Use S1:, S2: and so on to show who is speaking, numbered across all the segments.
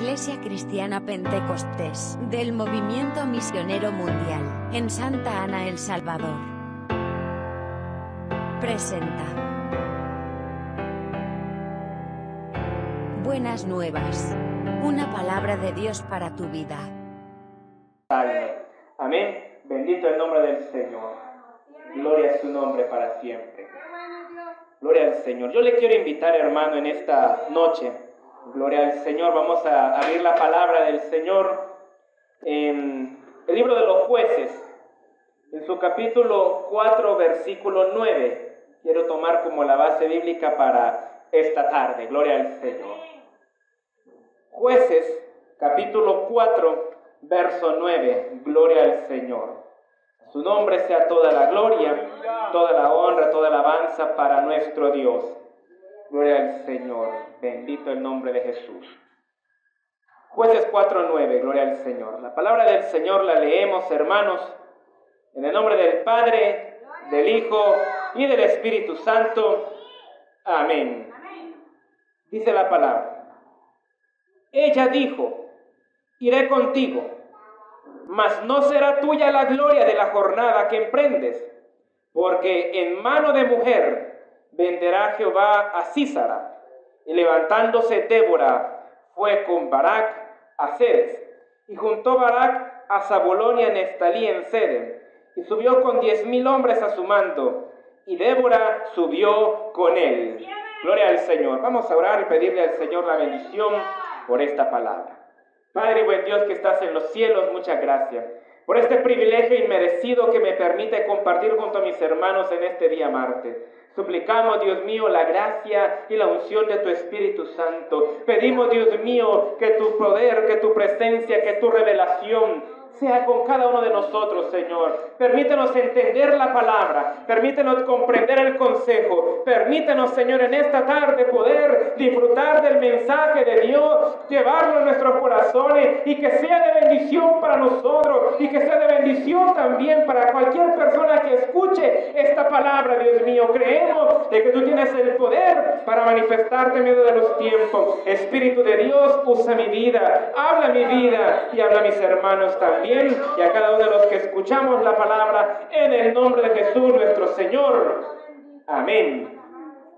S1: Iglesia Cristiana Pentecostés del Movimiento Misionero Mundial en Santa Ana, El Salvador. Presenta. Buenas nuevas. Una palabra de Dios para tu vida.
S2: Amén. Bendito el nombre del Señor. Gloria a su nombre para siempre. Gloria al Señor. Yo le quiero invitar, hermano, en esta noche. Gloria al Señor. Vamos a abrir la palabra del Señor en el libro de los jueces, en su capítulo 4, versículo 9. Quiero tomar como la base bíblica para esta tarde. Gloria al Señor. Jueces, capítulo 4, verso 9. Gloria al Señor. Su nombre sea toda la gloria, toda la honra, toda la alabanza para nuestro Dios. Gloria al Señor. Bendito el nombre de Jesús. Jueces 4.9. Gloria al Señor. La palabra del Señor la leemos, hermanos, en el nombre del Padre, del Hijo y del Espíritu Santo. Amén. Dice la palabra. Ella dijo, iré contigo mas no será tuya la gloria de la jornada que emprendes, porque en mano de mujer venderá Jehová a Císara. Y levantándose Débora fue con Barak a Ceres, y juntó Barak a Zabulón y a en Sedem, y subió con diez mil hombres a su mando, y Débora subió con él. Gloria al Señor. Vamos a orar y pedirle al Señor la bendición por esta palabra. Padre buen Dios que estás en los cielos, muchas gracias por este privilegio inmerecido que me permite compartir junto a mis hermanos en este día martes. Suplicamos, Dios mío, la gracia y la unción de tu Espíritu Santo. Pedimos, Dios mío, que tu poder, que tu presencia, que tu revelación sea con cada uno de nosotros, Señor. Permítenos entender la palabra, permítenos comprender el consejo, permítenos, Señor, en esta tarde poder disfrutar del mensaje de Dios, llevarlo a nuestros corazones y que sea de bendición para nosotros y que sea de bendición también para cualquier persona que escuche esta palabra, Dios mío. Creemos de que tú tienes el poder para manifestarte en medio de los tiempos. Espíritu de Dios, usa mi vida, habla mi vida y habla a mis hermanos también y a cada uno de los que escuchamos la palabra en el nombre de Jesús nuestro Señor. Amén.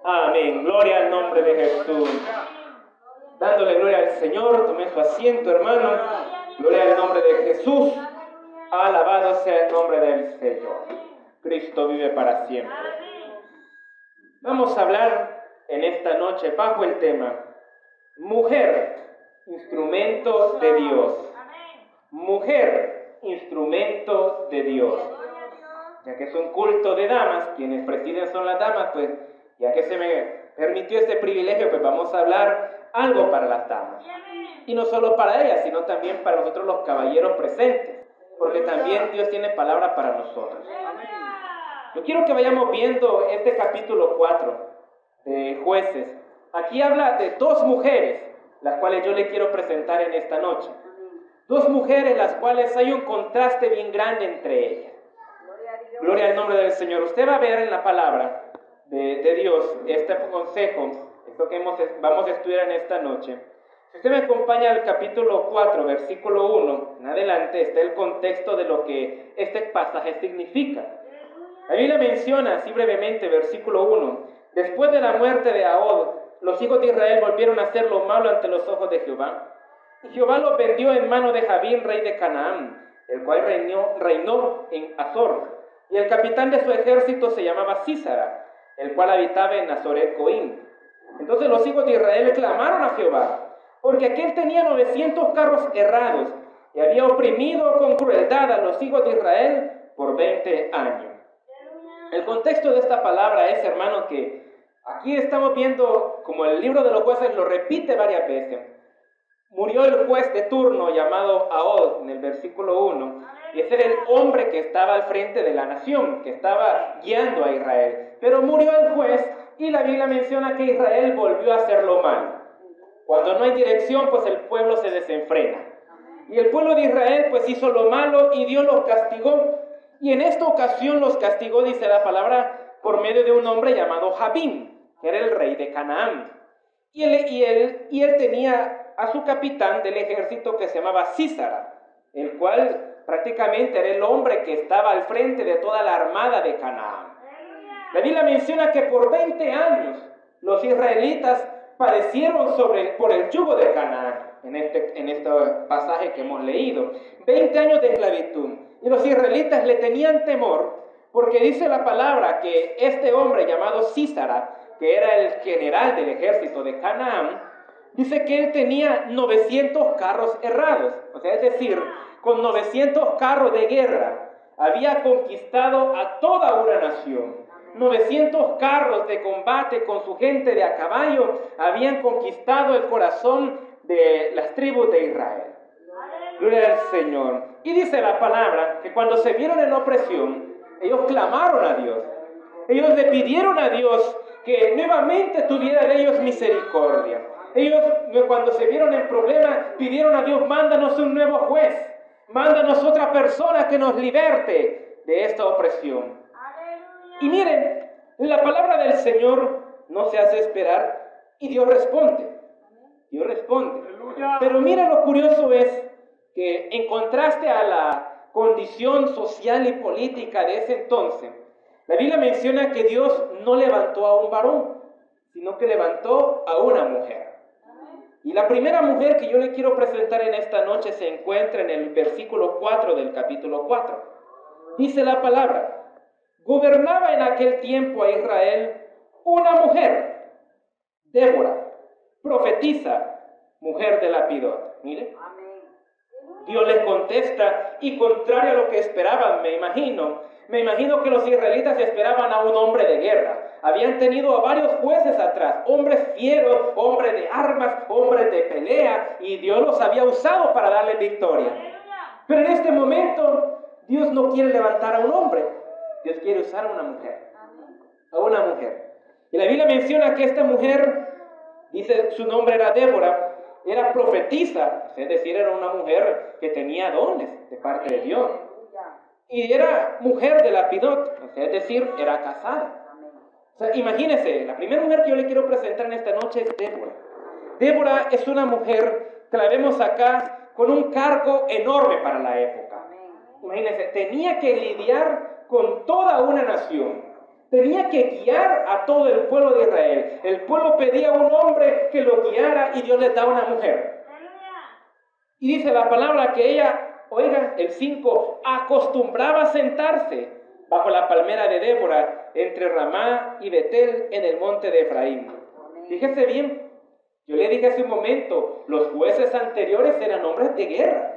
S2: Amén. Gloria al nombre de Jesús. Dándole gloria al Señor, tome su asiento, hermano. Gloria al nombre de Jesús. Alabado sea el nombre del Señor. Cristo vive para siempre. Vamos a hablar en esta noche bajo el tema Mujer, instrumento de Dios mujer, instrumento de Dios. Ya que es un culto de damas, quienes presiden son las damas, pues ya que se me permitió este privilegio, pues vamos a hablar algo para las damas. Y no solo para ellas, sino también para nosotros los caballeros presentes, porque también Dios tiene palabra para nosotros. Yo quiero que vayamos viendo este capítulo 4 de jueces. Aquí habla de dos mujeres, las cuales yo le quiero presentar en esta noche. Dos mujeres las cuales hay un contraste bien grande entre ellas. Gloria al nombre del Señor. Usted va a ver en la palabra de, Dios este consejo, esto que vamos a estudiar en esta noche. Si usted me acompaña al capítulo 4, versículo 1, en adelante está el contexto de lo que este pasaje significa. La Biblia menciona así brevemente, versículo 1, después de la muerte de Ahod, los hijos de Israel volvieron a hacer lo malo ante los ojos de Jehová Jehová lo vendió en mano de Javín, rey de Canaán, el cual reinó, reinó en Azor. Y el capitán de su ejército se llamaba Císara, el cual habitaba en Azoret Coín. Entonces los hijos de Israel clamaron a Jehová, porque aquel tenía 900 carros errados y había oprimido con crueldad a los hijos de Israel por 20 años. El contexto de esta palabra es, hermano, que aquí estamos viendo, como el libro de los jueces lo repite varias veces, murió el juez de turno llamado Ahod en el versículo 1. Y ese era el hombre que estaba al frente de la nación, que estaba guiando a Israel. Pero murió el juez y la Biblia menciona que Israel volvió a hacer lo malo. Cuando no hay dirección, pues el pueblo se desenfrena. Y el pueblo de Israel pues hizo lo malo y Dios los castigó. Y en esta ocasión los castigó, dice la palabra, por medio de un hombre llamado Jabín, que era el rey de Canaán. Y él, y él, y él tenía a su capitán del ejército que se llamaba Císara, el cual prácticamente era el hombre que estaba al frente de toda la armada de Canaán. La Biblia menciona que por 20 años los israelitas padecieron sobre, por el yugo de Canaán, en este, en este pasaje que hemos leído. 20 años de esclavitud. Y los israelitas le tenían temor porque dice la palabra que este hombre llamado Císara, que era el general del ejército de Canaán, dice que él tenía 900 carros errados. O sea, es decir, con 900 carros de guerra había conquistado a toda una nación. 900 carros de combate con su gente de a caballo habían conquistado el corazón de las tribus de Israel. Gloria al Señor. Y dice la palabra que cuando se vieron en opresión, ellos clamaron a Dios. Ellos le pidieron a Dios que nuevamente tuviera de ellos misericordia. Ellos cuando se vieron en problema pidieron a Dios, mándanos un nuevo juez, mándanos otra persona que nos liberte de esta opresión. Y miren, la palabra del Señor no se hace esperar y Dios responde. Dios responde. Pero miren lo curioso es que en contraste a la condición social y política de ese entonces, la Biblia menciona que Dios no levantó a un varón, sino que levantó a una mujer. Y la primera mujer que yo le quiero presentar en esta noche se encuentra en el versículo 4 del capítulo 4. Dice la palabra, Gobernaba en aquel tiempo a Israel una mujer, Débora, profetiza, mujer de Lapidot. Mire. Dios les contesta y contrario a lo que esperaban, me imagino, me imagino que los israelitas esperaban a un hombre de guerra. Habían tenido a varios jueces atrás, hombres fieros, hombres de armas, hombres de pelea, y Dios los había usado para darle victoria. Pero en este momento Dios no quiere levantar a un hombre, Dios quiere usar a una mujer. A una mujer. Y la Biblia menciona que esta mujer, dice su nombre era Débora, era profetisa, es decir, era una mujer que tenía dones de parte de Dios. Y era mujer de Lapidot, es decir, era casada. O sea, imagínense, la primera mujer que yo le quiero presentar en esta noche es Débora. Débora es una mujer que la vemos acá con un cargo enorme para la época. Imagínense, tenía que lidiar con toda una nación. Tenía que guiar a todo el pueblo de Israel. El pueblo pedía a un hombre que lo guiara y Dios le daba una mujer. Y dice la palabra que ella, oigan, el 5, acostumbraba a sentarse bajo la palmera de Débora entre Ramá y Betel en el monte de Efraín. Fíjese bien, yo le dije hace un momento, los jueces anteriores eran hombres de guerra.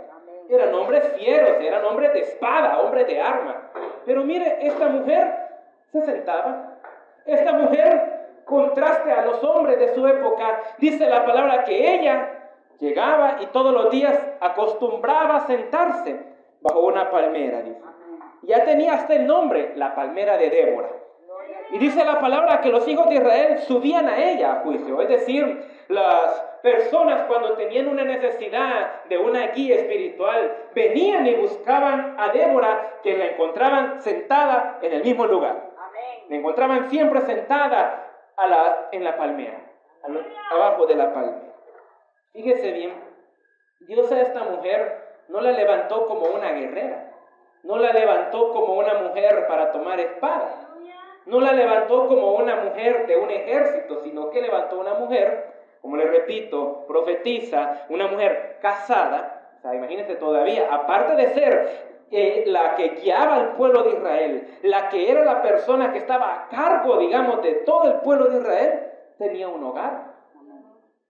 S2: Eran hombres fieros, eran hombres de espada, hombres de arma. Pero mire, esta mujer se sentaba. Esta mujer, contraste a los hombres de su época, dice la palabra que ella llegaba y todos los días acostumbraba a sentarse bajo una palmera, dice. Ya tenía hasta el nombre, la palmera de Débora. Y dice la palabra que los hijos de Israel subían a ella a juicio, es decir, las personas cuando tenían una necesidad de una guía espiritual, venían y buscaban a Débora, que la encontraban sentada en el mismo lugar. La encontraban siempre sentada a la, en la palmera, abajo de la palmera. Fíjese bien, Dios a esta mujer no la levantó como una guerrera, no la levantó como una mujer para tomar espada, no la levantó como una mujer de un ejército, sino que levantó una mujer como le repito, profetiza una mujer casada, o imagínense todavía, aparte de ser eh, la que guiaba al pueblo de Israel, la que era la persona que estaba a cargo, digamos, de todo el pueblo de Israel, tenía un hogar,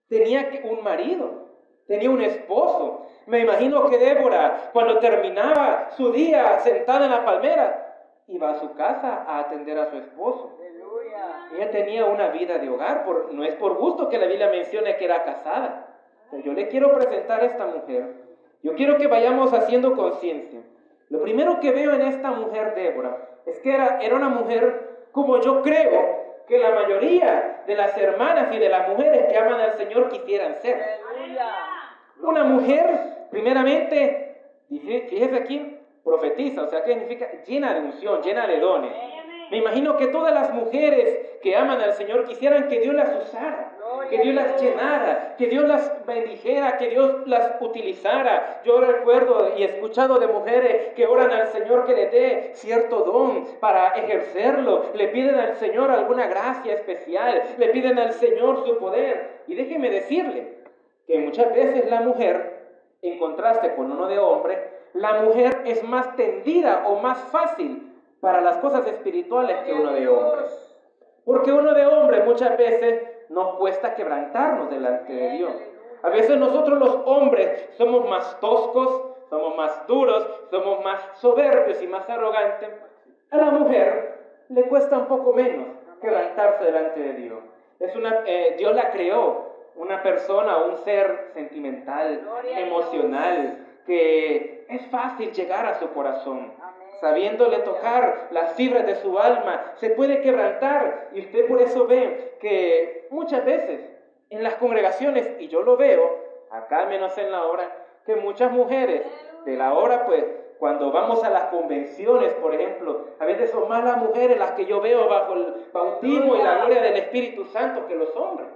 S2: tenía un marido, tenía un esposo. Me imagino que Débora, cuando terminaba su día sentada en la palmera, iba a su casa a atender a su esposo. Ella tenía una vida de hogar, por, no es por gusto que la Biblia mencione que era casada. yo le quiero presentar a esta mujer. Yo quiero que vayamos haciendo conciencia. Lo primero que veo en esta mujer, Débora, es que era, era una mujer como yo creo que la mayoría de las hermanas y de las mujeres que aman al Señor quisieran ser. Una mujer, primeramente, fíjese aquí, profetiza, o sea, que significa llena de unción, llena de dones. Me imagino que todas las mujeres que aman al Señor quisieran que Dios las usara, que Dios las llenara, que Dios las bendijera, que Dios las utilizara. Yo recuerdo y he escuchado de mujeres que oran al Señor que le dé cierto don para ejercerlo, le piden al Señor alguna gracia especial, le piden al Señor su poder. Y déjeme decirle que muchas veces la mujer, en contraste con uno de hombre, la mujer es más tendida o más fácil para las cosas espirituales que uno de hombres. Porque uno de hombre muchas veces nos cuesta quebrantarnos delante de Dios. A veces nosotros los hombres somos más toscos, somos más duros, somos más soberbios y más arrogantes. A la mujer le cuesta un poco menos quebrantarse delante de Dios. Es una, eh, Dios la creó, una persona, un ser sentimental, emocional, que es fácil llegar a su corazón. Sabiéndole tocar las fibras de su alma, se puede quebrantar. Y usted por eso ve que muchas veces en las congregaciones, y yo lo veo, acá menos en la hora, que muchas mujeres de la hora, pues cuando vamos a las convenciones, por ejemplo, a veces son más las mujeres las que yo veo bajo el bautismo y la gloria del Espíritu Santo que los hombres.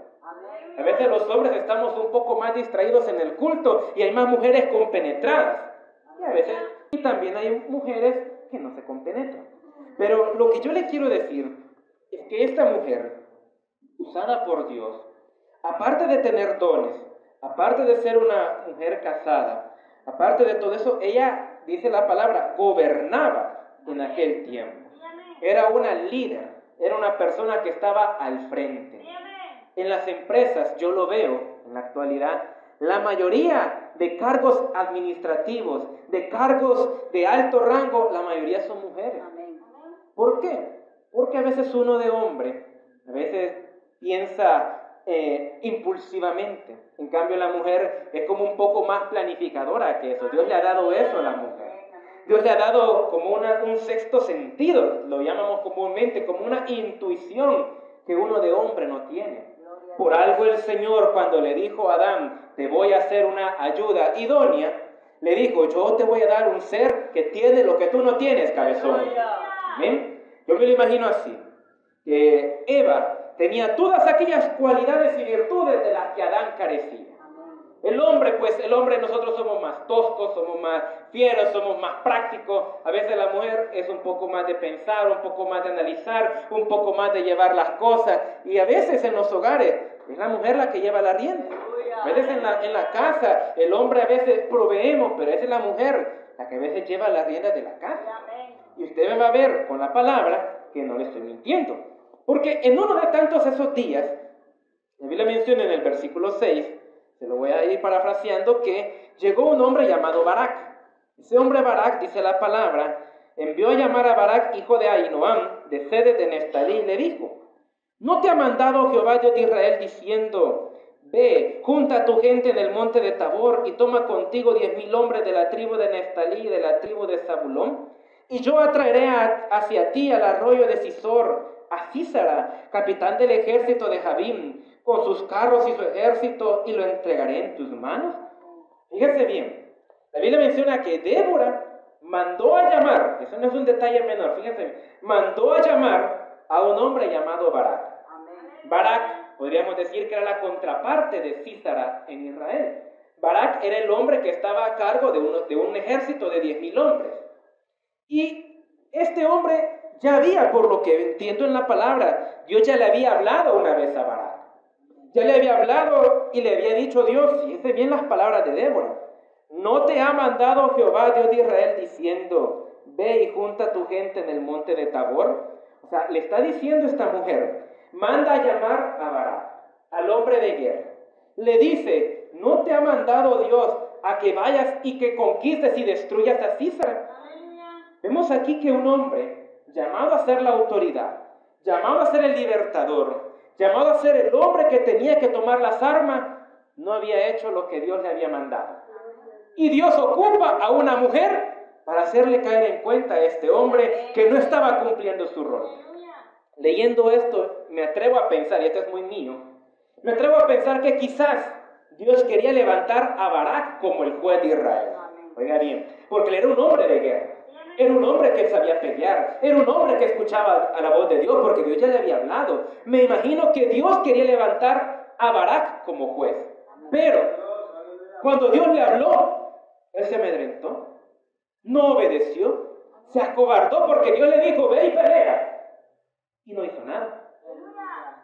S2: A veces los hombres estamos un poco más distraídos en el culto y hay más mujeres compenetradas. Y a veces y también hay mujeres que no se compenetran. Pero lo que yo le quiero decir es que esta mujer, usada por Dios, aparte de tener dones, aparte de ser una mujer casada, aparte de todo eso, ella, dice la palabra, gobernaba en aquel tiempo. Era una líder, era una persona que estaba al frente. En las empresas, yo lo veo en la actualidad, la mayoría de cargos administrativos, de cargos de alto rango, la mayoría son mujeres. ¿Por qué? Porque a veces uno de hombre, a veces piensa eh, impulsivamente. En cambio la mujer es como un poco más planificadora que eso. Dios le ha dado eso a la mujer. Dios le ha dado como un sexto sentido, lo llamamos comúnmente, como una intuición que uno de hombre no tiene. Por algo el Señor cuando le dijo a Adán, te voy a hacer una ayuda idónea, le dijo, yo te voy a dar un ser que tiene lo que tú no tienes, cabezón. ¿Amén? Yo me lo imagino así, que Eva tenía todas aquellas cualidades y virtudes de las que Adán carecía. El hombre, pues el hombre nosotros somos más toscos, somos más fieros, somos más prácticos. A veces la mujer es un poco más de pensar, un poco más de analizar, un poco más de llevar las cosas. Y a veces en los hogares es la mujer la que lleva la rienda. A veces en la, en la casa el hombre a veces proveemos, pero es la mujer la que a veces lleva la rienda de la casa. Y usted me va a ver con la palabra que no le estoy mintiendo. Porque en uno de tantos esos días, la Biblia menciona en el versículo 6, se lo voy a ir parafraseando, que llegó un hombre llamado Barak. Ese hombre Barak, dice la palabra, envió a llamar a Barak, hijo de Ainoam, de sede de Nestalí, y le dijo, ¿no te ha mandado Jehová Dios de Israel diciendo, ve, junta a tu gente en el monte de Tabor y toma contigo diez mil hombres de la tribu de Nestalí y de la tribu de Zabulón? Y yo atraeré hacia ti al arroyo de Sisor, a Císara, capitán del ejército de Jabim, con sus carros y su ejército y lo entregaré en tus manos? Fíjese bien, la Biblia menciona que Débora mandó a llamar, eso no es un detalle menor, fíjense, mandó a llamar a un hombre llamado Barak. Barak, podríamos decir que era la contraparte de Císara en Israel. Barak era el hombre que estaba a cargo de, uno, de un ejército de 10.000 hombres. Y este hombre ya había, por lo que entiendo en la palabra, Dios ya le había hablado una vez a Barak. Ya le había hablado y le había dicho Dios, fíjese bien las palabras de Débora, no te ha mandado Jehová Dios de Israel diciendo, ve y junta tu gente en el monte de Tabor. O sea, le está diciendo esta mujer, manda a llamar a Barak, al hombre de guerra. Le dice, no te ha mandado Dios a que vayas y que conquistes y destruyas a Císara. Vemos aquí que un hombre llamado a ser la autoridad, llamado a ser el libertador, llamado a ser el hombre que tenía que tomar las armas, no había hecho lo que Dios le había mandado. Y Dios ocupa a una mujer para hacerle caer en cuenta a este hombre que no estaba cumpliendo su rol. Leyendo esto, me atrevo a pensar, y esto es muy mío, me atrevo a pensar que quizás Dios quería levantar a Barak como el juez de Israel. Oiga bien, porque él era un hombre de guerra. Era un hombre que sabía pelear. Era un hombre que escuchaba a la voz de Dios porque Dios ya le había hablado. Me imagino que Dios quería levantar a Barak como juez. Pero cuando Dios le habló, él se amedrentó. No obedeció. Se acobardó porque Dios le dijo, ve y pelea. Y no hizo nada.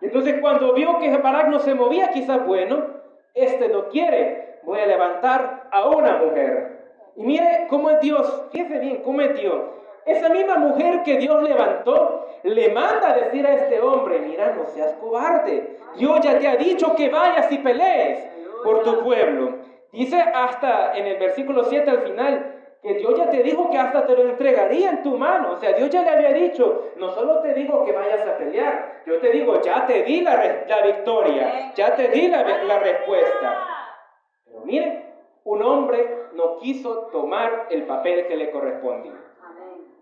S2: Entonces cuando vio que Barak no se movía, quizás bueno, este no quiere, voy a levantar a una mujer. Y mire cómo es Dios, fíjese bien cómo es Dios. Esa misma mujer que Dios levantó, le manda a decir a este hombre, mira, no seas cobarde. Dios ya te ha dicho que vayas y pelees por tu pueblo. Dice hasta en el versículo 7 al final, que Dios ya te dijo que hasta te lo entregaría en tu mano. O sea, Dios ya le había dicho, no solo te digo que vayas a pelear, yo te digo, ya te di la, la victoria, ya te di la, la respuesta. Pero miren, un hombre no quiso tomar el papel que le correspondía.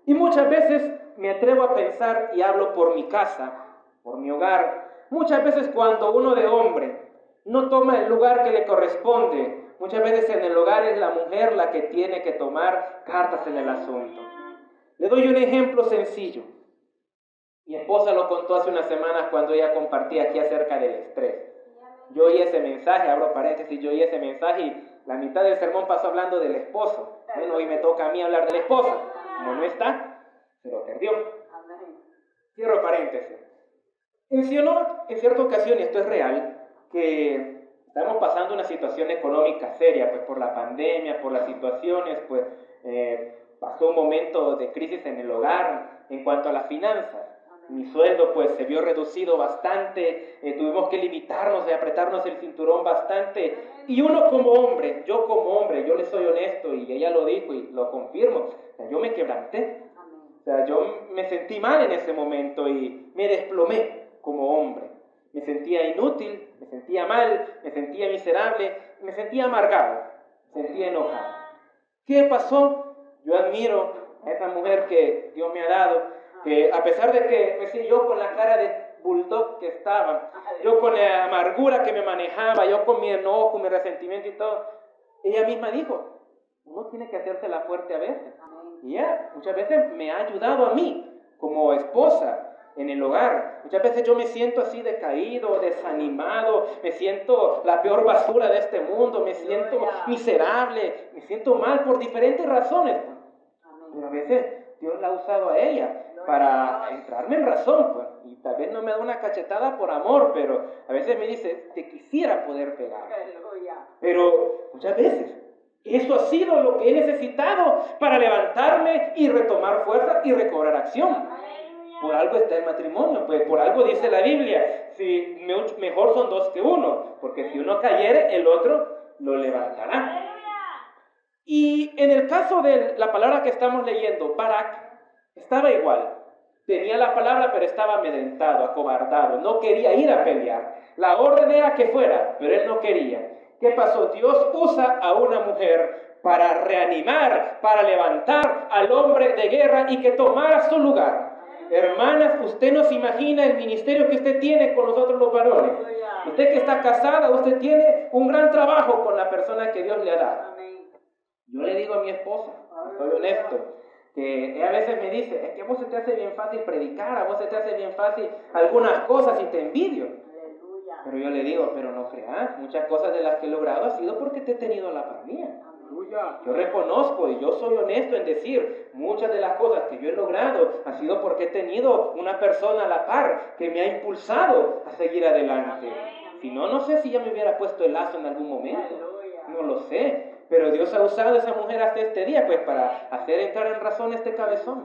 S2: Y muchas veces me atrevo a pensar y hablo por mi casa, por mi hogar. Muchas veces cuando uno de hombre no toma el lugar que le corresponde, Muchas veces en el hogar es la mujer la que tiene que tomar cartas en el asunto. Le doy un ejemplo sencillo. Mi esposa lo contó hace unas semanas cuando ella compartía aquí acerca del estrés. Yo oí ese mensaje, abro paréntesis, yo oí ese mensaje y la mitad del sermón pasó hablando del esposo. Bueno, hoy me toca a mí hablar de la esposa. Como no está, se lo perdió. Cierro paréntesis. Mencionó en cierta ocasión, y esto es real, que Estamos pasando una situación económica seria, pues por la pandemia, por las situaciones, pues eh, pasó un momento de crisis en el hogar en cuanto a las finanzas. Mi sueldo pues se vio reducido bastante, eh, tuvimos que limitarnos y apretarnos el cinturón bastante. Y uno como hombre, yo como hombre, yo le soy honesto y ella lo dijo y lo confirmo, yo me quebranté. O sea, yo me sentí mal en ese momento y me desplomé como hombre me sentía inútil, me sentía mal, me sentía miserable, me sentía amargado, me sentía enojado. ¿Qué pasó? Yo admiro a esa mujer que Dios me ha dado, que a pesar de que, pues yo con la cara de bulldog que estaba, yo con la amargura que me manejaba, yo con mi enojo, mi resentimiento y todo, ella misma dijo, uno tiene que hacerse la fuerte a veces. Y ella muchas veces me ha ayudado a mí como esposa, en el hogar. Muchas veces yo me siento así decaído, desanimado, me siento la peor basura de este mundo, me siento miserable, me siento mal por diferentes razones. Pero a veces Dios la ha usado a ella para entrarme en razón, pues. Y tal vez no me da una cachetada por amor, pero a veces me dice, te quisiera poder pegar. Pero muchas veces eso ha sido lo que he necesitado para levantarme y retomar fuerza y recobrar acción. Por algo está el matrimonio, pues por algo dice la Biblia, si mejor son dos que uno, porque si uno cayere, el otro lo levantará. Y en el caso de la palabra que estamos leyendo, Barak estaba igual. Tenía la palabra, pero estaba amedrentado, acobardado, no quería ir a pelear. La orden era que fuera, pero él no quería. ¿Qué pasó? Dios usa a una mujer para reanimar, para levantar al hombre de guerra y que tomara su lugar. Hermanas, usted no se imagina el ministerio que usted tiene con nosotros los varones. Usted que está casada, usted tiene un gran trabajo con la persona que Dios le ha dado. Yo le digo a mi esposa, soy honesto, que ella a veces me dice, es que a vos se te hace bien fácil predicar, a vos se te hace bien fácil algunas cosas y te envidio. Pero yo le digo, pero no creas, muchas cosas de las que he logrado ha sido porque te he tenido a la par mía. Yo reconozco y yo soy honesto en decir, muchas de las cosas que yo he logrado ha sido porque he tenido una persona a la par que me ha impulsado a seguir adelante. Si no, no sé si ya me hubiera puesto el lazo en algún momento. No lo sé. Pero Dios ha usado a esa mujer hasta este día, pues para hacer entrar en razón este cabezón.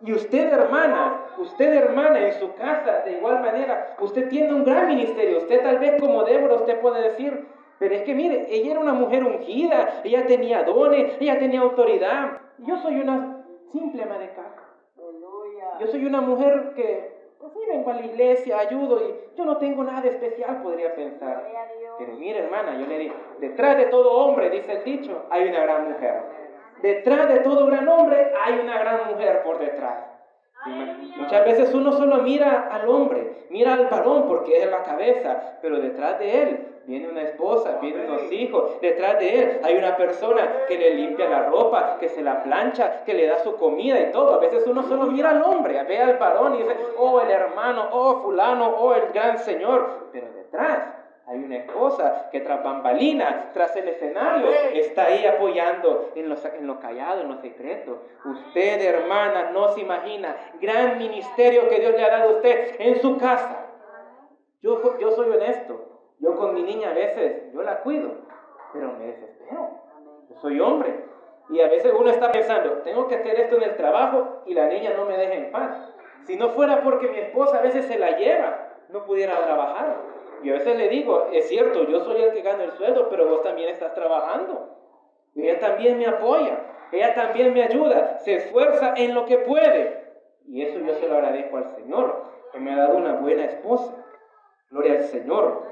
S2: Y usted, hermana, usted, hermana, en su casa, de igual manera, usted tiene un gran ministerio. Usted tal vez como Débora, usted puede decir, pero es que mire, ella era una mujer ungida, ella tenía dones, ella tenía autoridad. Yo soy una simple ama de casa. Yo soy una mujer que, pues sí, vengo a la iglesia, ayudo y yo no tengo nada especial, podría pensar. Pero mire, hermana, yo le digo, detrás de todo hombre, dice el dicho, hay una gran mujer. Detrás de todo gran hombre hay una gran mujer por detrás. Muchas veces uno solo mira al hombre, mira al varón porque es la cabeza, pero detrás de él viene una esposa, vienen unos hijos, detrás de él hay una persona que le limpia la ropa, que se la plancha, que le da su comida y todo. A veces uno solo mira al hombre, ve al varón y dice, oh el hermano, oh fulano, oh el gran señor, pero detrás hay una esposa que tras bambalinas, tras el escenario, está ahí apoyando en, los, en lo callado, en lo secreto. Usted, hermana, no se imagina gran ministerio que Dios le ha dado a usted en su casa. Yo, yo soy honesto. Yo con mi niña a veces, yo la cuido, pero me desespero. Yo soy hombre. Y a veces uno está pensando, tengo que hacer esto en el trabajo y la niña no me deja en paz. Si no fuera porque mi esposa a veces se la lleva, no pudiera trabajar. Y a veces le digo, es cierto, yo soy el que gana el sueldo, pero vos también estás trabajando. Ella también me apoya, ella también me ayuda, se esfuerza en lo que puede. Y eso yo se lo agradezco al Señor, que me ha dado una buena esposa. Gloria al Señor.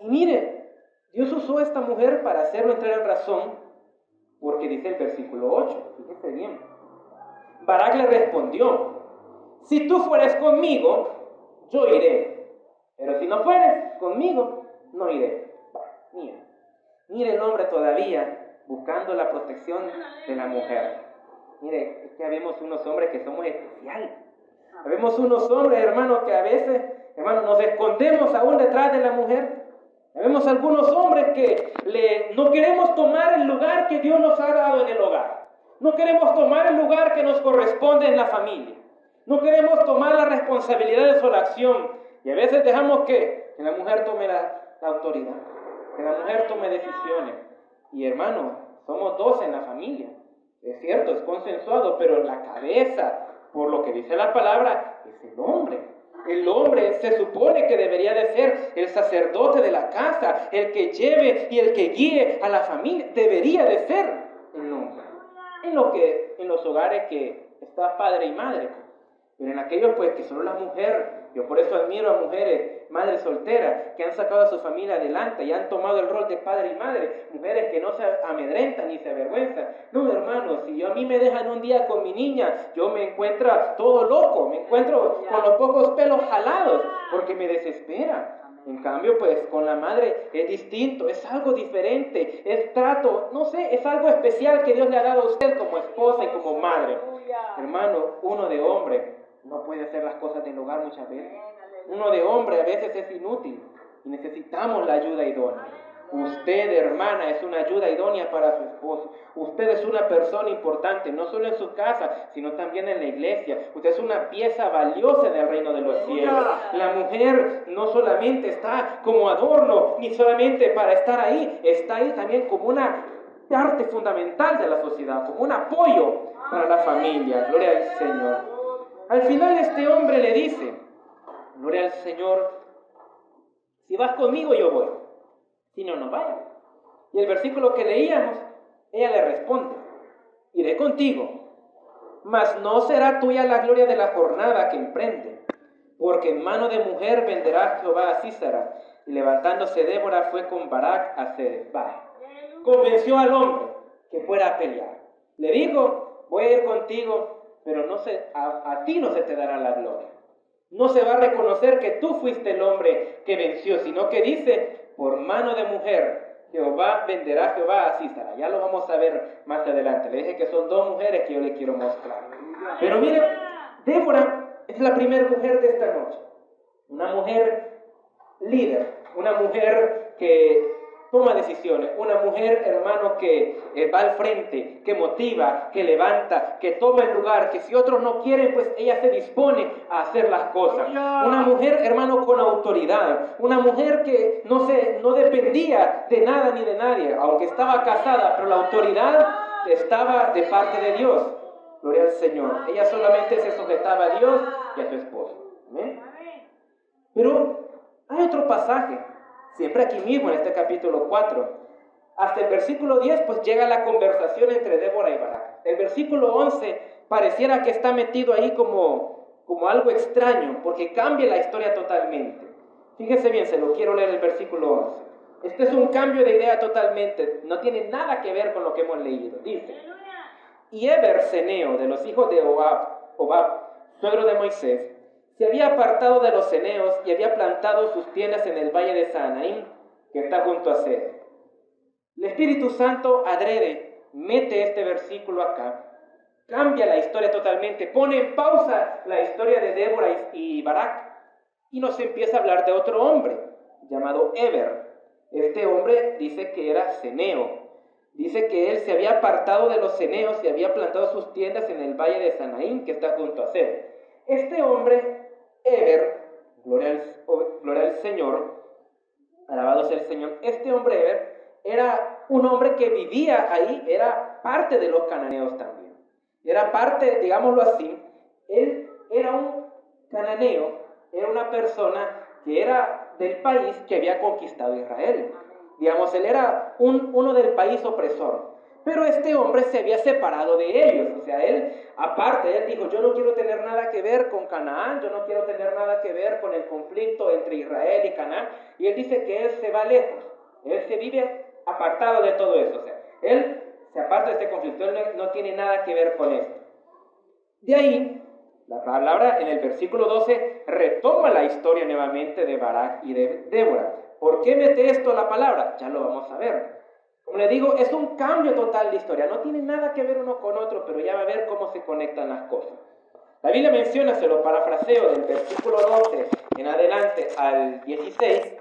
S2: Y mire, Dios usó a esta mujer para hacerlo entrar en razón, porque dice el versículo 8, fíjese bien. Barak le respondió, si tú fueres conmigo, yo iré pero si no fueres conmigo, no iré. Mira, mire el hombre todavía buscando la protección de la mujer. Mire, es que habemos unos hombres que somos especiales. Habemos unos hombres, hermano, que a veces, hermano, nos escondemos aún detrás de la mujer. Habemos algunos hombres que le, no queremos tomar el lugar que Dios nos ha dado en el hogar. No queremos tomar el lugar que nos corresponde en la familia. No queremos tomar la responsabilidad de su acción y a veces dejamos que, que la mujer tome la, autoridad, que la mujer tome decisiones. Y hermano, somos dos en la familia. Es cierto, es consensuado, pero la cabeza, por lo que dice la palabra, es el hombre. El hombre se supone que debería de ser el sacerdote de la casa, el que lleve y el que guíe a la familia. Debería de ser el hombre. En, lo que, en los hogares que está padre y madre. Pero en aquellos pues que solo la mujer yo por eso admiro a mujeres, madres solteras, que han sacado a su familia adelante y han tomado el rol de padre y madre. Mujeres que no se amedrentan ni se avergüenzan. No, hermanos, si yo a mí me dejan un día con mi niña, yo me encuentro todo loco, me encuentro con los pocos pelos jalados, porque me desespera. En cambio, pues con la madre es distinto, es algo diferente, es trato, no sé, es algo especial que Dios le ha dado a usted como esposa y como madre. Hermano, uno de hombre no puede hacer las cosas del hogar muchas veces. Uno de hombre a veces es inútil y necesitamos la ayuda idónea. Usted, hermana, es una ayuda idónea para su esposo. Usted es una persona importante, no solo en su casa, sino también en la iglesia. Usted es una pieza valiosa en el reino de los cielos. La mujer no solamente está como adorno, ni solamente para estar ahí, está ahí también como una parte fundamental de la sociedad, como un apoyo para la familia. Gloria al Señor. Al final este hombre le dice, gloria al Señor, si vas conmigo yo voy, si no, no vaya. Y el versículo que leíamos, ella le responde, iré contigo, mas no será tuya la gloria de la jornada que emprende, porque en mano de mujer venderá Jehová a Císara. Y levantándose Débora fue con Barak a Sedeba. Convenció al hombre que fuera a pelear. Le dijo, voy a ir contigo pero no se, a, ti no se te dará la gloria. No se va a reconocer que tú fuiste el hombre que venció, sino que dice, por mano de mujer, Jehová venderá Jehová a Císara. Ya lo vamos a ver más adelante. Le dije que son dos mujeres que yo le quiero mostrar. Pero mire, Débora es la primera mujer de esta noche. Una mujer líder, una mujer que toma decisiones. Una mujer, hermano, que eh, va al frente, que motiva, que levanta, que toma el lugar, que si otros no quieren, pues ella se dispone a hacer las cosas. Una mujer, hermano, con autoridad. Una mujer que no, se, no dependía de nada ni de nadie, aunque estaba casada, pero la autoridad estaba de parte de Dios. Gloria al Señor. Ella solamente se sujetaba a Dios y a su esposo. Pero hay otro pasaje siempre aquí mismo en este capítulo 4. Hasta el versículo 10 pues llega la conversación entre Débora y Barak. El versículo 11 pareciera que está metido ahí como, como algo extraño porque cambia la historia totalmente. Fíjese bien, se lo quiero leer el versículo 11. Este es un cambio de idea totalmente, no tiene nada que ver con lo que hemos leído. Dice, y Eber Seneo de los hijos de Obab, Obab suegro de Moisés, se había apartado de los ceneos y había plantado sus tiendas en el valle de Sanaín, que está junto a Sed. El Espíritu Santo adrede, mete este versículo acá, cambia la historia totalmente, pone en pausa la historia de Débora y Barak y nos empieza a hablar de otro hombre llamado Eber. Este hombre dice que era ceneo. Dice que él se había apartado de los ceneos y había plantado sus tiendas en el valle de Sanaín, que está junto a Sed. Este hombre, Eber, gloria al, gloria al Señor, alabado sea el Señor, este hombre Eber era un hombre que vivía ahí, era parte de los cananeos también. Era parte, digámoslo así, él era un cananeo, era una persona que era del país que había conquistado Israel. Digamos, él era un, uno del país opresor. Pero este hombre se había separado de ellos. O sea, él, aparte, él dijo, yo no quiero tener nada que ver con Canaán, yo no quiero tener nada que ver con el conflicto entre Israel y Canaán. Y él dice que él se va lejos. Él se vive apartado de todo eso. O sea, él se aparta de este conflicto, él no, tiene nada que ver con esto. De ahí, la palabra en el versículo 12 retoma la historia nuevamente de Barak y de Débora. ¿Por qué mete esto la palabra? Ya lo vamos a ver. Como le digo, es un cambio total de historia. No tiene nada que ver uno con otro, pero ya va a ver cómo se conectan las cosas. La Biblia menciona, se lo parafraseo del versículo 12 en adelante al 16,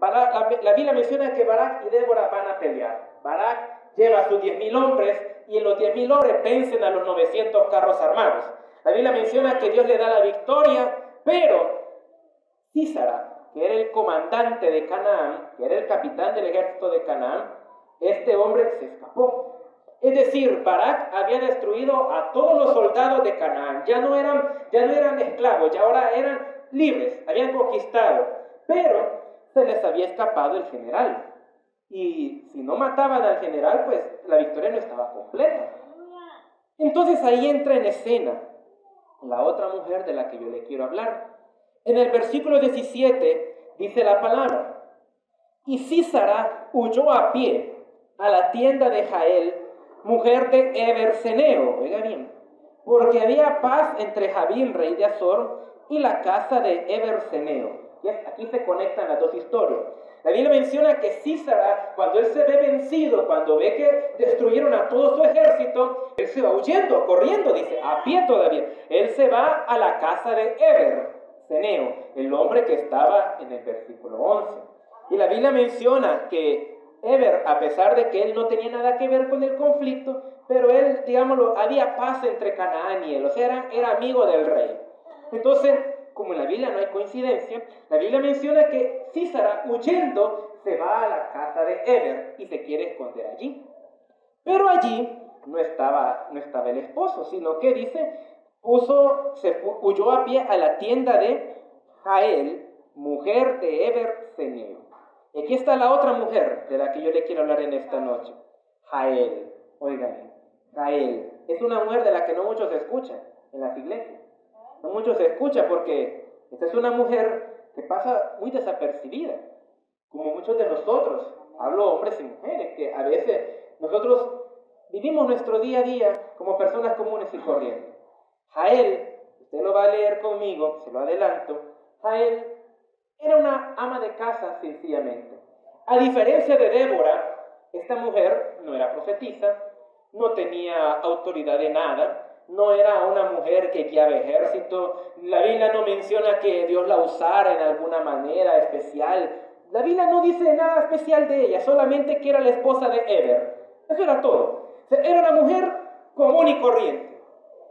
S2: la, Biblia menciona que Barak y Débora van a pelear. Barak lleva a sus 10.000 hombres y los 10.000 hombres vencen a los 900 carros armados. La Biblia menciona que Dios le da la victoria, pero Císara, que era el comandante de Canaán, que era el capitán del ejército de Canaán, este hombre se escapó. Es decir, Barak había destruido a todos los soldados de Canaán. Ya no eran, ya no eran esclavos, ya ahora eran libres, habían conquistado. Pero se les había escapado el general. Y si no mataban al general, pues la victoria no estaba completa. Entonces ahí entra en escena la otra mujer de la que yo le quiero hablar. En el versículo 17 dice la palabra, y Císara huyó a pie a la tienda de Jael, mujer de Eberseneo, oiga bien, porque había paz entre Javín, rey de Azor, y la casa de Eberseneo Aquí se conectan las dos historias. La Biblia menciona que Císara, cuando él se ve vencido, cuando ve que destruyeron a todo su ejército, él se va huyendo, corriendo, dice, a pie todavía. Él se va a la casa de Eber, Ceneo, el hombre que estaba en el versículo 11. Y la Biblia menciona que Eber, a pesar de que él no tenía nada que ver con el conflicto, pero él, digámoslo, había paz entre Canaán y él, o sea, era, amigo del rey. Entonces, como en la Biblia no hay coincidencia, la Biblia menciona que Císara, huyendo, se va a la casa de Eber y se quiere esconder allí. Pero allí no estaba, no estaba el esposo, sino que dice, huyó a pie a la tienda de Jael, mujer de Eber Ceneo. Y aquí está la otra mujer de la que yo le quiero hablar en esta noche. Jael, oigan, Jael. Es una mujer de la que no muchos escuchan en las iglesias no mucho se escucha porque esta es una mujer que pasa muy desapercibida, como muchos de nosotros, hablo hombres y mujeres, que a veces nosotros vivimos nuestro día a día como personas comunes y corrientes. Jael, usted lo va a leer conmigo, se lo adelanto, Jael era una ama de casa sencillamente. A diferencia de Débora, esta mujer no era profetisa, no tenía autoridad de nada, no era una mujer que guiaba ejército. La Biblia no menciona que Dios la usara en alguna manera especial. La Biblia no dice nada especial de ella, solamente que era la esposa de Eber. Eso era todo. era una mujer común y corriente.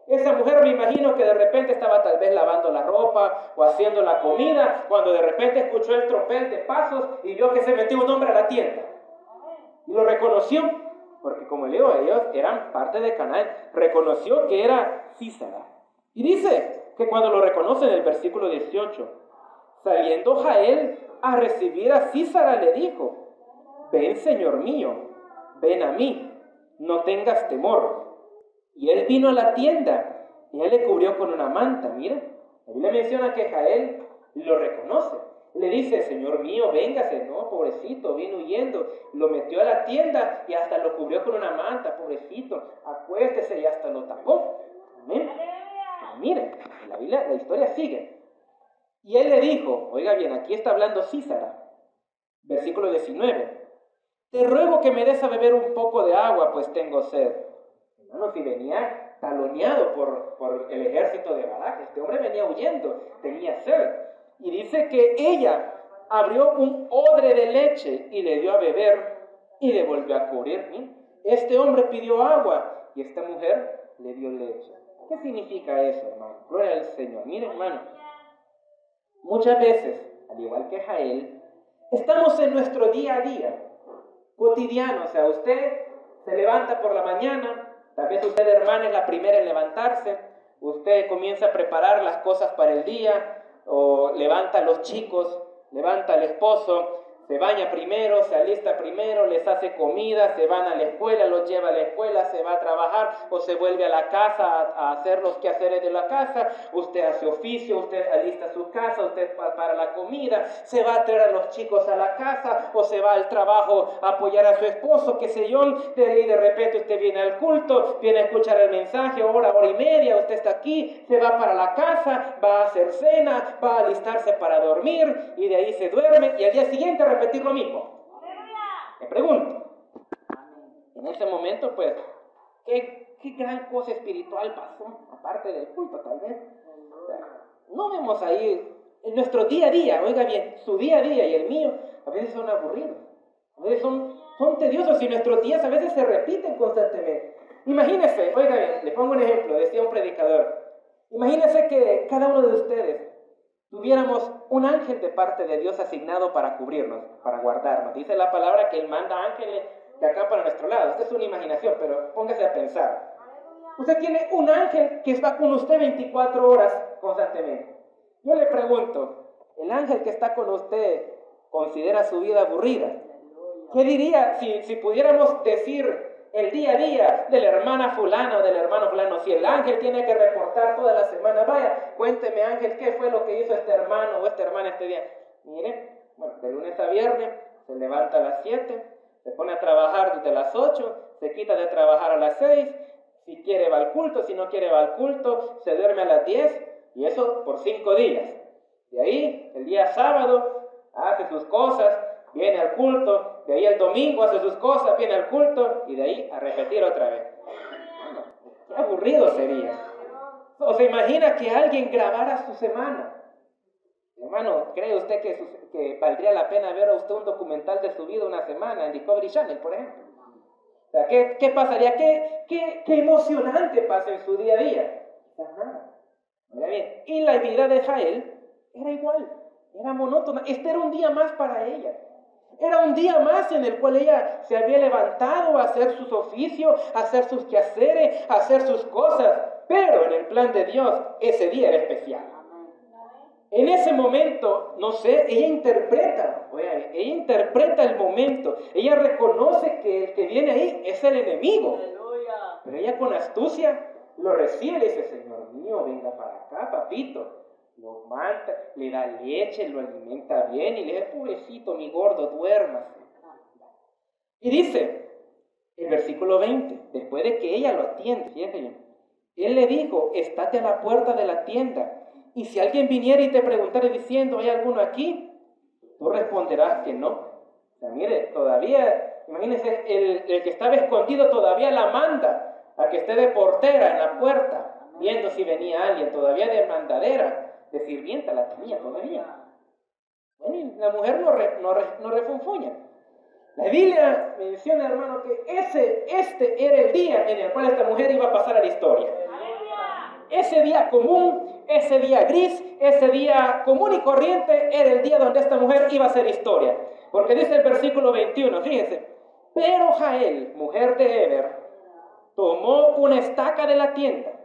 S2: Esa mujer me imagino que de repente estaba tal vez lavando la ropa o haciendo la comida, cuando de repente escuchó el tropel de pasos y vio que se metió un hombre a la tienda. Y lo reconoció porque como leo, ellos eran parte de Canaán, reconoció que era Císara. Y dice que cuando lo reconoce en el versículo 18, saliendo Jael a recibir a Císara, le dijo, ven Señor mío, ven a mí, no tengas temor. Y él vino a la tienda y él le cubrió con una manta, mira, la Biblia menciona que Jael lo reconoce. Le dice, Señor mío, véngase. No, pobrecito, vino huyendo. Lo metió a la tienda y hasta lo cubrió con una manta, pobrecito. Acuéstese y hasta lo tapó. Amén. Miren, en la Biblia la historia sigue. Y él le dijo, oiga bien, aquí está hablando Císara, versículo 19, te ruego que me des a beber un poco de agua, pues tengo sed. Hermano, si venía taloneado por, por el ejército de Barak, este hombre venía huyendo, tenía sed. Y dice que ella abrió un odre de leche y le dio a beber y le volvió a cubrir. Este hombre pidió agua y esta mujer le dio leche. ¿Qué significa eso, hermano? Gloria al Señor. Mire, hermano, muchas veces, al igual que Jael, estamos en nuestro día a día, cotidiano. O sea, usted se levanta por la mañana, tal vez usted, hermana, es la primera en levantarse, usted comienza a preparar las cosas para el día, o levanta a los chicos, levanta al esposo, se baña primero, se alista primero, les hace comida, se van a la escuela, los lleva a la escuela, se va a trabajar o se vuelve a la casa a, hacer los quehaceres de la casa, usted hace oficio, usted alista su casa, usted para la comida, se va a traer a los chicos a la casa o se va al trabajo a apoyar a su esposo, qué sé yo, de ahí de repente usted viene al culto, viene a escuchar el mensaje, hora, hora y media, usted está aquí, se va para la casa, va a hacer cena, va a alistarse para dormir y de ahí se duerme y al día siguiente repetir lo mismo. Me pregunto, en ese momento, pues, ¿qué, qué gran cosa espiritual pasó? Aparte del culto, tal vez. no vemos ahí en nuestro día a día, oiga bien, su día a día y el mío, a veces son aburridos, a veces son, son tediosos y nuestros días a veces se repiten constantemente. Imagínese, oiga bien, le pongo un ejemplo, decía un predicador, imagínese que cada uno de ustedes tuviéramos un ángel de parte de Dios asignado para cubrirnos, para guardarnos. Dice la palabra que Él manda ángeles que acá para nuestro lado. Esta es una imaginación, pero póngase a pensar. Usted tiene un ángel que está con usted 24 horas constantemente. Yo le pregunto, ¿el ángel que está con usted considera su vida aburrida? ¿Qué diría si, si pudiéramos decir el día a día de la hermana fulana o del hermano fulano. Si el ángel tiene que reportar toda la semana, vaya, cuénteme ángel, ¿qué fue lo que hizo este hermano o esta hermana este día? Mire, bueno, de lunes a viernes se levanta a las 7, se pone a trabajar desde las 8, se quita de trabajar a las 6, si quiere va al culto, si no quiere va al culto, se duerme a las 10 y eso por 5 días. De ahí, el día sábado, hace sus cosas, viene al culto, de ahí el domingo hace sus cosas, viene al culto y de ahí a repetir otra vez. qué aburrido sería. O se imagina que alguien grabara su semana. Hermano, ¿cree usted que, que valdría la pena ver a usted un documental de su vida una semana en Discovery Channel, por ejemplo? O sea, ¿qué, qué pasaría? ¿Qué, ¿Qué, qué, emocionante pasa en su día a día? Nada. bien. Y la vida de Jael era igual, era monótona. Este era un día más para ella. Era un día más en el cual ella se había levantado a hacer sus oficios, a hacer sus quehaceres, a hacer sus cosas. Pero en el plan de Dios ese día era especial. En ese momento, no sé, ella interpreta, ella interpreta el momento, ella reconoce que el que viene ahí es el enemigo. Pero ella con astucia lo recibe y dice, Señor mío, venga para acá, papito lo manta, le da leche, lo alimenta bien y le dice, pobrecito, mi gordo, duérmase. Y dice, el versículo 20, después de que ella lo atiende, él le dijo, estate a la puerta de la tienda, y si alguien viniera y te preguntara diciendo, ¿hay alguno aquí? Tú responderás que no. O mire, todavía, imagínense, el, el que estaba escondido todavía la manda a que esté de portera en la puerta, viendo si venía alguien, todavía de mandadera de sirvienta la tenía todavía. Bueno, la mujer no, no, no refunfuña. La Biblia menciona, hermano, que ese, este era el día en el cual esta mujer iba a pasar a la historia. Ese día común, ese día gris, ese día común y corriente era el día donde esta mujer iba a hacer historia. Porque dice el versículo 21, fíjense, pero Jael, mujer de Eber, tomó una estaca de la tienda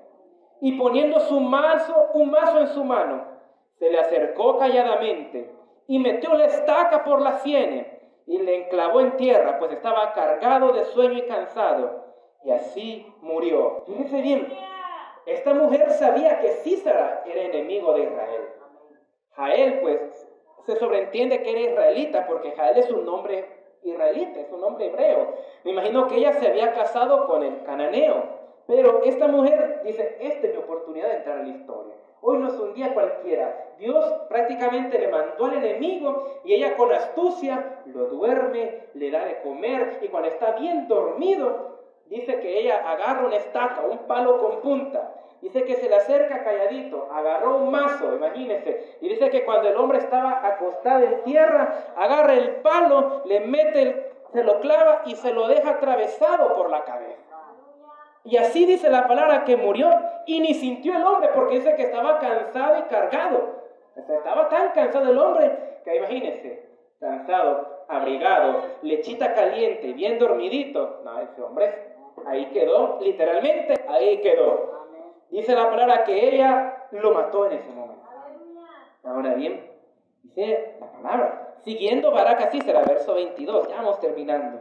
S2: y poniendo su mazo, un mazo en su mano, se le acercó calladamente y metió la estaca por la siene y le enclavó en tierra, pues estaba cargado de sueño y cansado, y así murió. Fíjense bien, esta mujer sabía que Císara era enemigo de Israel. Jael, pues, se sobreentiende que era israelita, porque Jael es un nombre israelita, es un nombre hebreo. Me imagino que ella se había casado con el cananeo, Pero esta mujer dice, esta es mi oportunidad de entrar a la historia. Hoy no es un día cualquiera. Dios prácticamente le mandó al enemigo y ella con astucia lo duerme, le da de comer y cuando está bien dormido, dice que ella agarra una estaca, un palo con punta. Dice que se le acerca calladito, agarró un mazo, imagínense. Y dice que cuando el hombre estaba acostado en tierra, agarra el palo, le mete, se lo clava y se lo deja atravesado por la cabeza. Y así dice la palabra que murió y ni sintió el hombre porque dice que estaba cansado y cargado. estaba tan cansado el hombre que imagínense, cansado, abrigado, lechita caliente, bien dormidito. No, ese hombre ahí quedó, literalmente ahí quedó. Dice la palabra que ella lo mató en ese momento. Ahora bien, dice la palabra, siguiendo Barak así será verso 22, ya vamos terminando.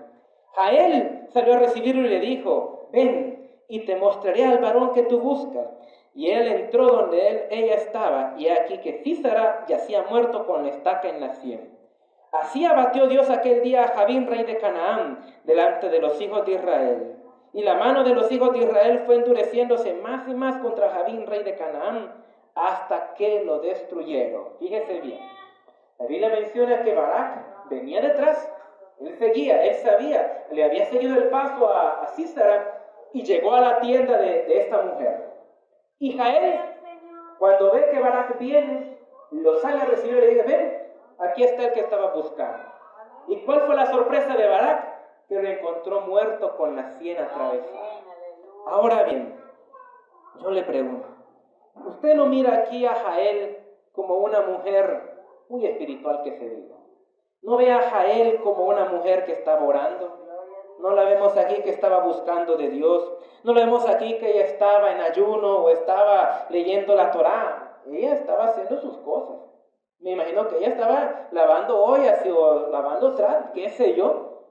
S2: Jael salió a recibirlo y le dijo, ven, y te mostraré al varón que tú buscas. Y él entró donde él, ella estaba, y aquí que Císara yacía muerto con la estaca en la sien. Así abatió Dios aquel día a Javín, rey de Canaán, delante de los hijos de Israel. Y la mano de los hijos de Israel fue endureciéndose más y más contra Javín, rey de Canaán, hasta que lo destruyeron. Fíjese bien. La Biblia menciona que Barak venía detrás, él seguía, él sabía, le había seguido el paso a, a y llegó a la tienda de, esta mujer. Y Jael, cuando ve que Barak viene, lo sale a recibir y le dice, ven, aquí está el que estaba buscando. ¿Y cuál fue la sorpresa de Barak? Que lo encontró muerto con la sien atravesada. Ahora bien, yo le pregunto, ¿usted no mira aquí a Jael como una mujer muy espiritual que se diga? ¿No ve a Jael como una mujer que está orando? No la vemos aquí que estaba buscando de Dios. No la vemos aquí que ella estaba en ayuno o estaba leyendo la Torá. Ella estaba haciendo sus cosas. Me imagino que ella estaba lavando ollas o lavando tras, qué sé yo.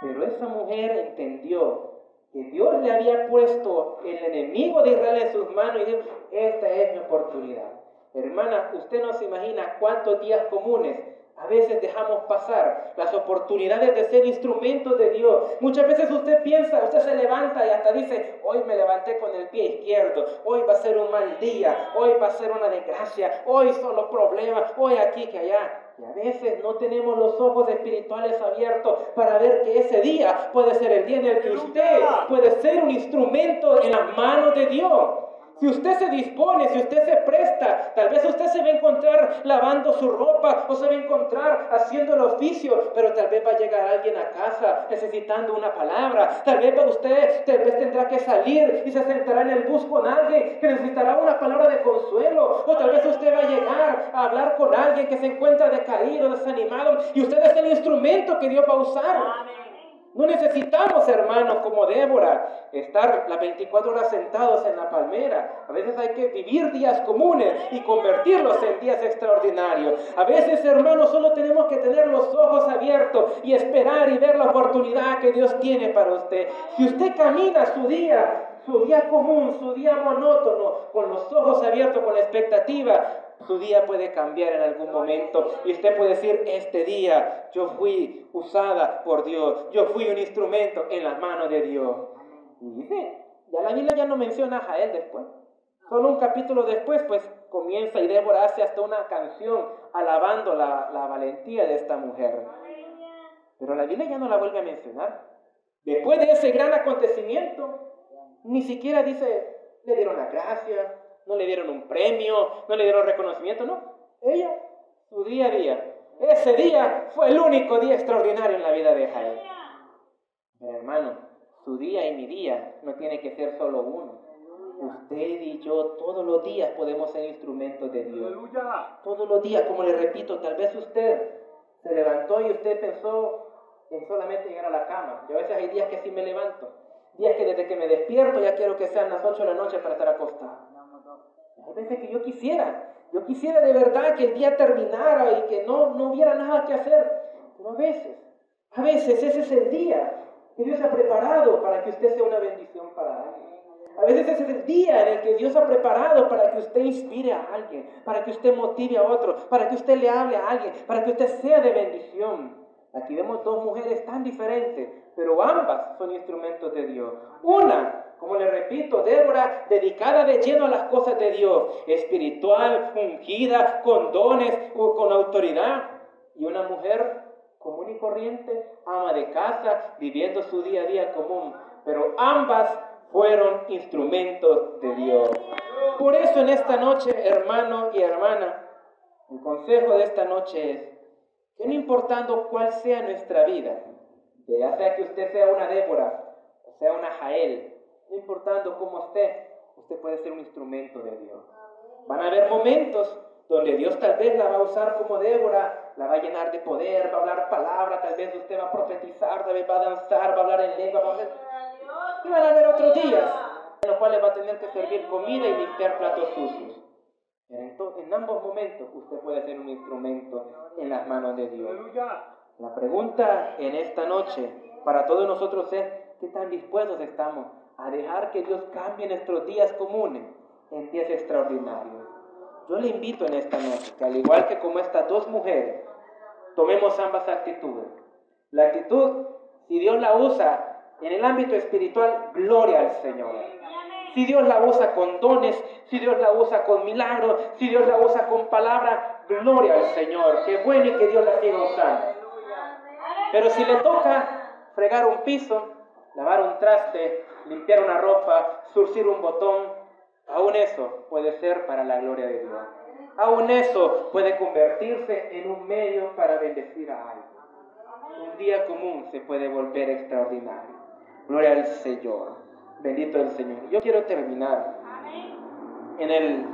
S2: Pero esa mujer entendió que Dios le había puesto el enemigo de Israel en sus manos y dijo, esta es mi oportunidad. Hermana, usted no se imagina cuántos días comunes a veces dejamos pasar las oportunidades de ser instrumentos de Dios. Muchas veces usted piensa, usted se levanta y hasta dice, hoy me levanté con el pie izquierdo, hoy va a ser un mal día, hoy va a ser una desgracia, hoy son los problemas, hoy aquí que allá. Y a veces no tenemos los ojos espirituales abiertos para ver que ese día puede ser el día en el que usted puede ser un instrumento en las manos de Dios. Si usted se dispone, si usted se presta, tal vez usted se va a encontrar lavando su ropa o se va a encontrar haciendo el oficio, pero tal vez va a llegar alguien a casa necesitando una palabra. Tal vez usted tal vez tendrá que salir y se sentará en el bus con alguien que necesitará una palabra de consuelo. O tal vez usted va a llegar a hablar con alguien que se encuentra decaído, desanimado y usted es el instrumento que Dios va a usar. Amén. No necesitamos, hermanos, como Débora, estar las 24 horas sentados en la palmera. A veces hay que vivir días comunes y convertirlos en días extraordinarios. A veces, hermanos, solo tenemos que tener los ojos abiertos y esperar y ver la oportunidad que Dios tiene para usted. Si usted camina su día, su día común, su día monótono, con los ojos abiertos, con la expectativa, su día puede cambiar en algún momento y usted puede decir, este día yo fui usada por Dios, yo fui un instrumento en las manos de Dios. Y dice, ya la Biblia ya no menciona a Jael después. Solo un capítulo después, pues comienza y Débora hace hasta una canción alabando la, la valentía de esta mujer. Pero la Biblia ya no la vuelve a mencionar. Después de ese gran acontecimiento, ni siquiera dice, le dieron la gracia, no le dieron un premio, no le dieron reconocimiento, no. Ella, su día a día. Ese día fue el único día extraordinario en la vida de Jael. Pero hermano, su día y mi día no tiene que ser solo uno. Usted y yo todos los días podemos ser instrumentos de Dios. Todos los días, como le repito, tal vez usted se levantó y usted pensó en solamente llegar a la cama. Yo a veces hay días que sí me levanto. Días que desde que me despierto ya quiero que sean las 8 de la noche para estar acostado. Hay veces que yo quisiera, yo quisiera de verdad que el día terminara y que no, no hubiera nada que hacer. Pero a veces, a veces ese es el día que Dios ha preparado para que usted sea una bendición para alguien. A veces ese es el día en el que Dios ha preparado para que usted inspire a alguien, para que usted motive a otro, para que usted le hable a alguien, para que usted sea de bendición. Aquí vemos dos mujeres tan diferentes, pero ambas son instrumentos de Dios. Una, como le repito, Débora, dedicada de lleno a las cosas de Dios, espiritual, ungida, con dones, con autoridad. Y una mujer común y corriente, ama de casa, viviendo su día a día común. Pero ambas fueron instrumentos de Dios. Por eso en esta noche, hermano y hermana, el consejo de esta noche es que no importando cuál sea nuestra vida, ya sea que usted sea una Débora o sea una Jael, no importando cómo esté, usted puede ser un instrumento de Dios. Van a haber momentos donde Dios tal vez la va a usar como Débora, la va a llenar de poder, va a hablar palabra, tal vez usted va a profetizar, tal vez va a danzar, va a hablar en lengua, va a Y van a haber otros días en los cuales va a tener que servir comida y limpiar platos sucios. Pero en ambos momentos usted puede ser un instrumento en las manos de Dios. La pregunta en esta noche para todos nosotros es, ¿qué tan dispuestos estamos a dejar que Dios cambie nuestros días comunes en días extraordinarios? Yo le invito en esta noche que al igual que como estas dos mujeres, tomemos ambas actitudes. La actitud, si Dios la usa en el ámbito espiritual, gloria al Señor. Si Dios la usa con dones, si Dios la usa con milagros, si Dios la usa con palabra, gloria al Señor. Qué bueno y que Dios la siga usando. Pero si le toca fregar un piso, lavar un traste, limpiar una ropa, surcir un botón, Aún eso puede ser para la gloria de Dios. Aún eso puede convertirse en un medio para bendecir a alguien. Un día común se puede volver extraordinario. Gloria al Señor. Bendito el Señor. Yo quiero terminar en el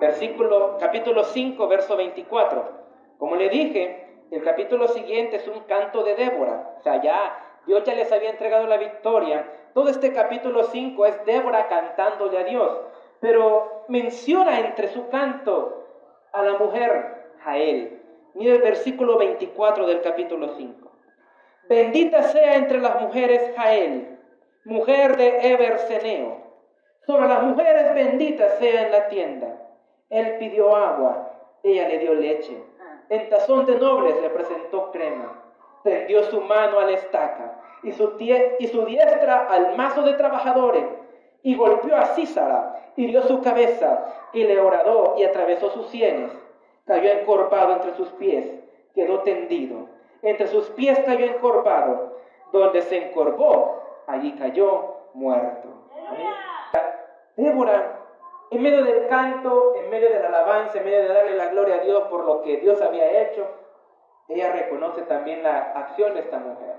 S2: versículo, capítulo 5, verso 24. Como le dije, el capítulo siguiente es un canto de Débora. O sea, ya Dios ya les había entregado la victoria. Todo este capítulo 5 es Débora cantándole a Dios pero menciona entre su canto a la mujer Jael. Mira el versículo 24 del capítulo 5. Bendita sea entre las mujeres Jael, mujer de Eberseneo. Sobre las mujeres benditas sea en la tienda. Él pidió agua, ella le dio leche. En tazón de nobles le presentó crema. Tendió su mano a la estaca y su, y su diestra al mazo de trabajadores y golpeó a Císara, hirió su cabeza y le horadó y atravesó sus sienes. Cayó encorvado entre sus pies, quedó tendido. Entre sus pies cayó encorvado. Donde se encorvó, allí cayó muerto. Débora, en medio del canto, en medio de la alabanza, en medio de darle la gloria a Dios por lo que Dios había hecho, ella reconoce también la acción de esta mujer.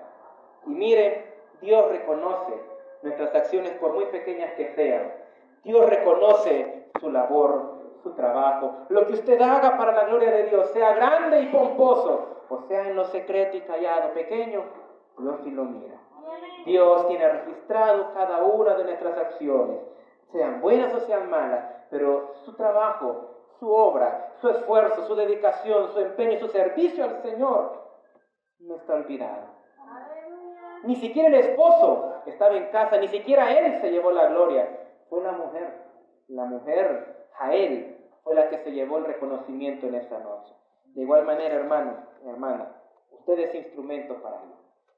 S2: Y mire, Dios reconoce nuestras acciones, por muy pequeñas que sean. Dios reconoce su labor, su trabajo. Lo que usted haga para la gloria de Dios, sea grande y pomposo, o sea en lo secreto y callado, pequeño, Dios sí lo mira. Dios tiene registrado cada una de nuestras acciones, sean buenas o sean malas, pero su trabajo, su obra, su esfuerzo, su dedicación, su empeño y su servicio al Señor no está olvidado. Ni siquiera el esposo estaba en casa, ni siquiera él se llevó la gloria. Fue la mujer. La mujer, Jael, fue la que se llevó el reconocimiento en esa noche. De igual manera, hermano, hermana, usted es instrumento para Dios.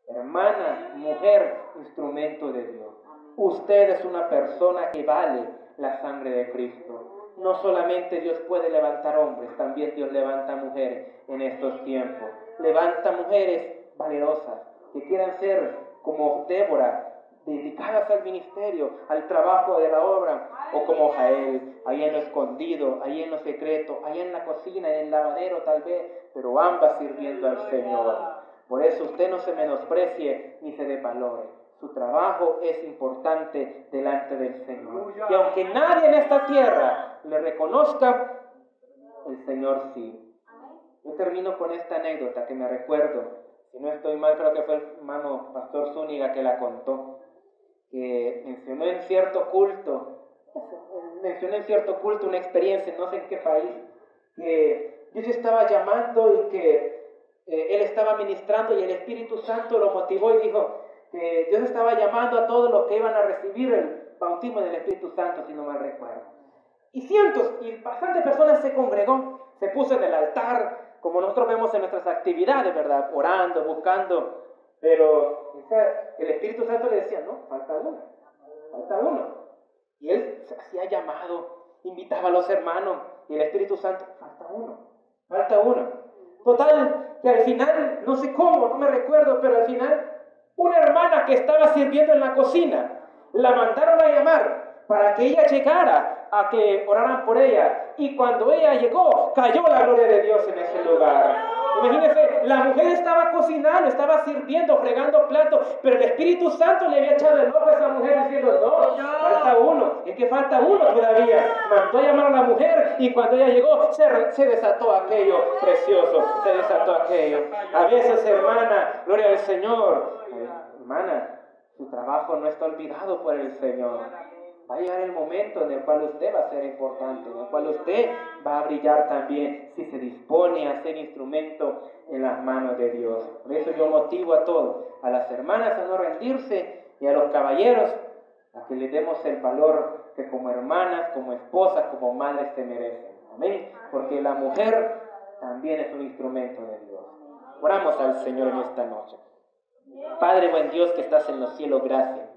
S2: Hermana, mujer, instrumento de Dios. Usted es una persona que vale la sangre de Cristo. No solamente Dios puede levantar hombres, también Dios levanta mujeres en estos tiempos. Levanta mujeres valerosas, que quieran ser como Débora, dedicadas al ministerio, al trabajo de la obra, o como Jael, ahí en lo escondido, ahí en lo secreto, ahí en la cocina, en el lavadero tal vez, pero ambas sirviendo al Señor. Por eso usted no se menosprecie ni se desvalore. Su trabajo es importante delante del Señor. Y aunque nadie en esta tierra le reconozca, el Señor sí. Yo termino con esta anécdota que me recuerdo si no estoy mal, creo que fue el hermano Pastor Zúñiga que la contó, que mencionó en cierto culto, mencionó en cierto culto una experiencia, no sé en qué país, que Dios estaba llamando y que eh, él estaba ministrando y el Espíritu Santo lo motivó y dijo que Dios estaba llamando a todos los que iban a recibir el bautismo del Espíritu Santo, si no mal recuerdo. Y cientos y bastantes personas se congregó, se puso en el altar, como nosotros vemos en nuestras actividades, ¿verdad? Orando, buscando, pero el Espíritu Santo le decía, no, falta uno, falta uno. Y él se hacía llamado, invitaba a los hermanos, y el Espíritu Santo, falta uno, falta uno. Total, que al final, no sé cómo, no me recuerdo, pero al final, una hermana que estaba sirviendo en la cocina, la mandaron a llamar para que ella llegara a que oraran por ella. Y cuando ella llegó, cayó la gloria de Dios en ese lugar. Imagínense, la mujer estaba cocinando, estaba sirviendo, fregando platos, pero el Espíritu Santo le había echado el ojo a esa mujer diciendo, no, falta uno, es que falta uno todavía. Mandó a llamar a la mujer y cuando ella llegó se, se desató aquello precioso, se desató aquello. A veces, hermana, gloria al Señor, hermana, su trabajo no está olvidado por el Señor. Va a llegar el momento en el cual usted va a ser importante, en el cual usted va a brillar también si se dispone a ser instrumento en las manos de Dios. Por eso yo motivo a todos, a las hermanas a no rendirse y a los caballeros a que le demos el valor que como hermanas, como esposas, como madres se merecen. Amén. Porque la mujer también es un instrumento de Dios. Oramos al Señor en esta noche. Padre buen Dios que estás en los cielos, gracias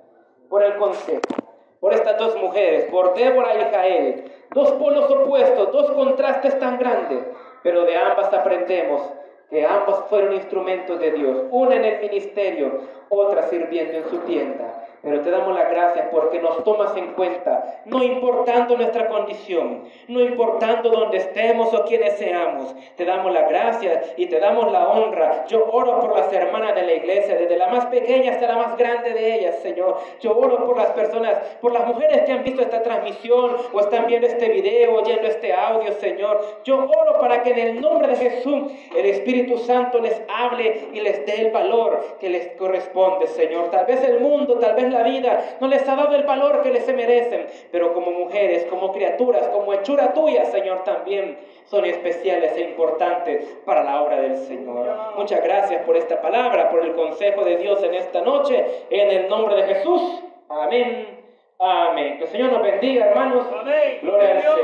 S2: por el consejo por estas dos mujeres, por Débora y Jael, dos polos opuestos, dos contrastes tan grandes, pero de ambas aprendemos que ambas fueron instrumentos de Dios, una en el ministerio, otra sirviendo en su tienda. Pero te damos las gracias porque nos tomas en cuenta, no importando nuestra condición, no importando dónde estemos o quiénes seamos. Te damos las gracias y te damos la honra. Yo oro por las hermanas de la iglesia, desde la más pequeña hasta la más grande de ellas, Señor. Yo oro por las personas, por las mujeres que han visto esta transmisión o están viendo este video, oyendo este audio, Señor. Yo oro para que en el nombre de Jesús el Espíritu Santo les hable y les dé el valor que les corresponde, Señor. Tal vez el mundo, tal vez la vida no les ha dado el valor que les se merecen, pero como mujeres, como criaturas, como hechura tuya, Señor, también son especiales e importantes para la obra del Señor. Muchas gracias por esta palabra, por el consejo de Dios en esta noche, en el nombre de Jesús. Amén. Amén. Que el Señor nos bendiga, hermanos. Amén. Gloria al Señor.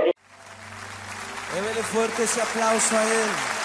S3: Débele fuerte ese aplauso a Él.